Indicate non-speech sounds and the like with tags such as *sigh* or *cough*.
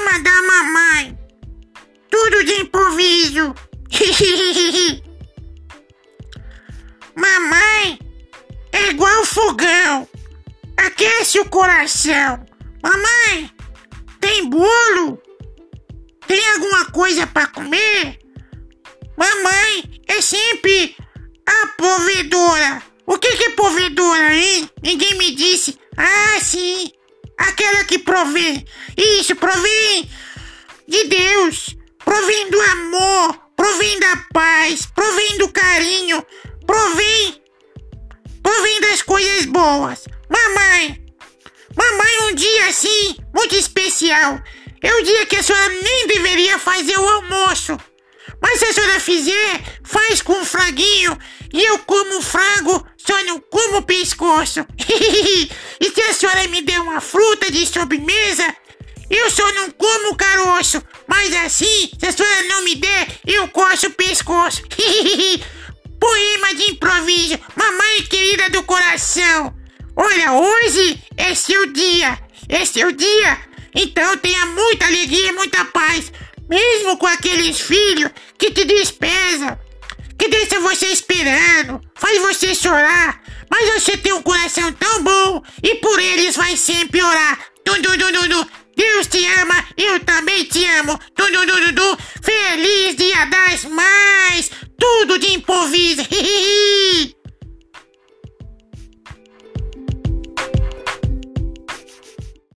problema da mamãe. Tudo de improviso. *laughs* mamãe é igual fogão. Aquece o coração. Mamãe, tem bolo? Tem alguma coisa para comer? Mamãe é sempre a provedora. O que, que é provedora, hein? Ninguém me disse. Ah, sim. Aquela que provém. Isso, provém de Deus. Provém do amor. Provém da paz. Provém do carinho. Provém. Provém das coisas boas. Mamãe. Mamãe, um dia assim, muito especial. É o dia que a senhora nem deveria fazer o almoço. Mas se a senhora fizer, faz com franguinho e eu como frango, só não como pescoço. *laughs* e se a senhora me der uma fruta de sobremesa, eu só não como caroço. Mas assim, se a senhora não me der, eu coço o pescoço. *laughs* Poema de improviso, mamãe querida do coração. Olha, hoje é seu dia. É seu dia. Então tenha muita alegria e muita paz. Mesmo com aqueles filhos que te desprezam, que deixa você esperando, faz você chorar, mas você tem um coração tão bom e por eles vai sempre orar. Dum, dum, dum, dum, Deus te ama, eu também te amo. Dum, dum, dum, dum, Feliz Dia das Mães! Tudo de improviso.